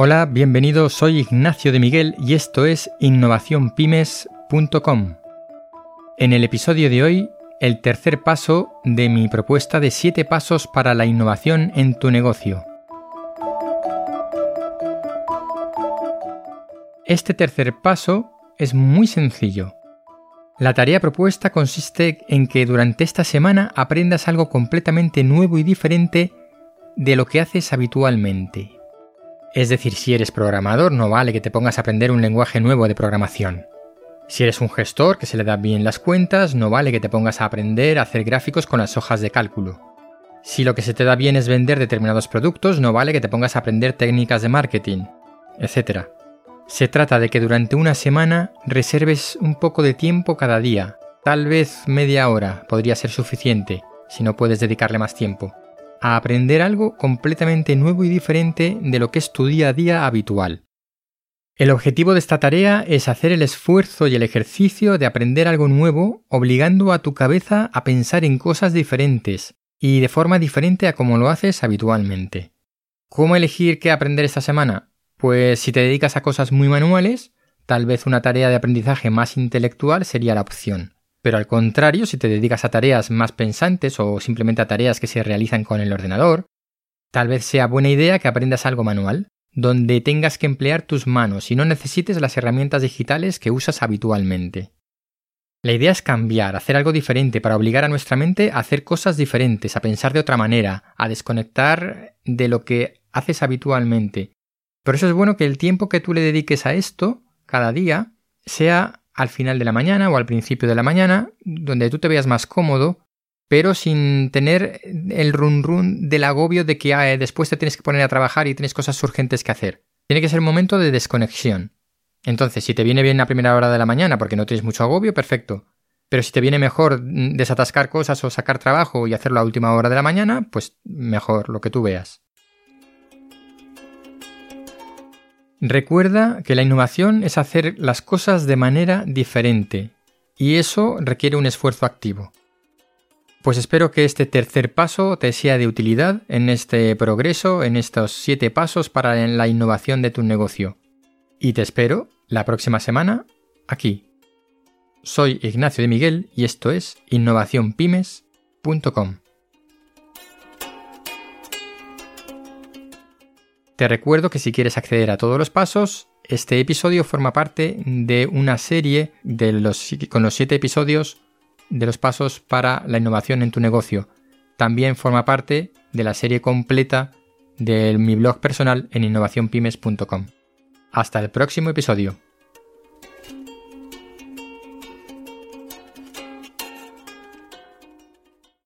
Hola, bienvenido, soy Ignacio de Miguel y esto es innovacionpymes.com. En el episodio de hoy, el tercer paso de mi propuesta de 7 pasos para la innovación en tu negocio. Este tercer paso es muy sencillo. La tarea propuesta consiste en que durante esta semana aprendas algo completamente nuevo y diferente de lo que haces habitualmente. Es decir, si eres programador, no vale que te pongas a aprender un lenguaje nuevo de programación. Si eres un gestor que se le da bien las cuentas, no vale que te pongas a aprender a hacer gráficos con las hojas de cálculo. Si lo que se te da bien es vender determinados productos, no vale que te pongas a aprender técnicas de marketing, etc. Se trata de que durante una semana reserves un poco de tiempo cada día, tal vez media hora podría ser suficiente, si no puedes dedicarle más tiempo a aprender algo completamente nuevo y diferente de lo que es tu día a día habitual. El objetivo de esta tarea es hacer el esfuerzo y el ejercicio de aprender algo nuevo, obligando a tu cabeza a pensar en cosas diferentes y de forma diferente a como lo haces habitualmente. ¿Cómo elegir qué aprender esta semana? Pues si te dedicas a cosas muy manuales, tal vez una tarea de aprendizaje más intelectual sería la opción. Pero al contrario, si te dedicas a tareas más pensantes o simplemente a tareas que se realizan con el ordenador, tal vez sea buena idea que aprendas algo manual, donde tengas que emplear tus manos y no necesites las herramientas digitales que usas habitualmente. La idea es cambiar, hacer algo diferente para obligar a nuestra mente a hacer cosas diferentes, a pensar de otra manera, a desconectar de lo que haces habitualmente. Por eso es bueno que el tiempo que tú le dediques a esto, cada día, sea al final de la mañana o al principio de la mañana, donde tú te veas más cómodo, pero sin tener el run run del agobio de que después te tienes que poner a trabajar y tienes cosas urgentes que hacer. Tiene que ser un momento de desconexión. Entonces, si te viene bien la primera hora de la mañana porque no tienes mucho agobio, perfecto. Pero si te viene mejor desatascar cosas o sacar trabajo y hacerlo a última hora de la mañana, pues mejor, lo que tú veas. Recuerda que la innovación es hacer las cosas de manera diferente y eso requiere un esfuerzo activo. Pues espero que este tercer paso te sea de utilidad en este progreso, en estos siete pasos para la innovación de tu negocio. Y te espero la próxima semana aquí. Soy Ignacio de Miguel y esto es innovacionpymes.com. Te recuerdo que si quieres acceder a todos los pasos, este episodio forma parte de una serie de los, con los siete episodios de los pasos para la innovación en tu negocio. También forma parte de la serie completa de mi blog personal en innovacionpymes.com. Hasta el próximo episodio.